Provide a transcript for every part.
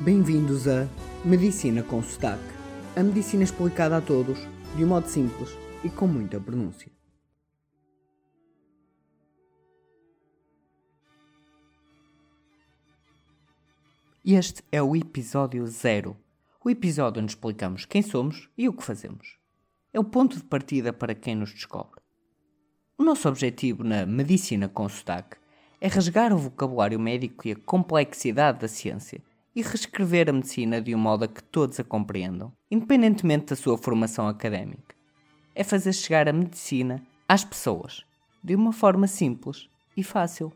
Bem-vindos a Medicina com Sotaque. A medicina explicada a todos, de um modo simples e com muita pronúncia. Este é o episódio zero, o episódio onde explicamos quem somos e o que fazemos. É o ponto de partida para quem nos descobre. O nosso objetivo na Medicina com Sotaque é rasgar o vocabulário médico e a complexidade da ciência e reescrever a medicina de um modo a que todos a compreendam, independentemente da sua formação académica. É fazer chegar a medicina às pessoas, de uma forma simples e fácil.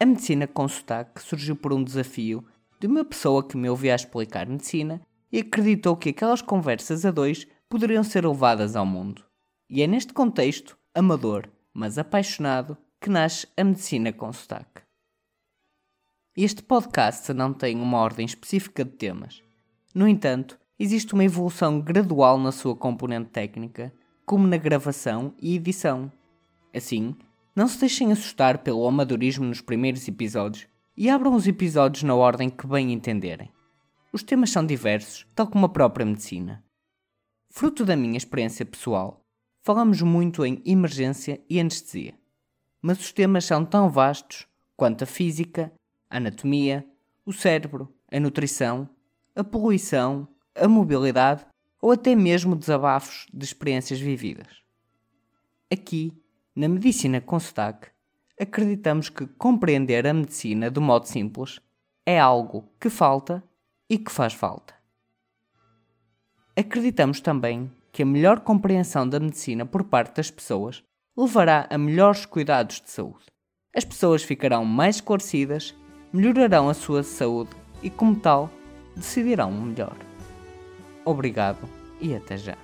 A medicina com sotaque surgiu por um desafio de uma pessoa que me ouvia a explicar medicina e acreditou que aquelas conversas a dois poderiam ser levadas ao mundo. E é neste contexto, amador, mas apaixonado, que nasce a medicina com sotaque. Este podcast não tem uma ordem específica de temas. No entanto, existe uma evolução gradual na sua componente técnica, como na gravação e edição. Assim, não se deixem assustar pelo amadorismo nos primeiros episódios e abram os episódios na ordem que bem entenderem. Os temas são diversos, tal como a própria medicina. Fruto da minha experiência pessoal, falamos muito em emergência e anestesia. Mas os temas são tão vastos quanto a física, anatomia, o cérebro, a nutrição, a poluição, a mobilidade ou até mesmo desabafos de experiências vividas. Aqui, na Medicina com Sotaque, acreditamos que compreender a medicina de modo simples é algo que falta e que faz falta. Acreditamos também que a melhor compreensão da medicina por parte das pessoas levará a melhores cuidados de saúde. As pessoas ficarão mais esclarecidas melhorarão a sua saúde e, como tal, decidirão melhor. Obrigado e até já.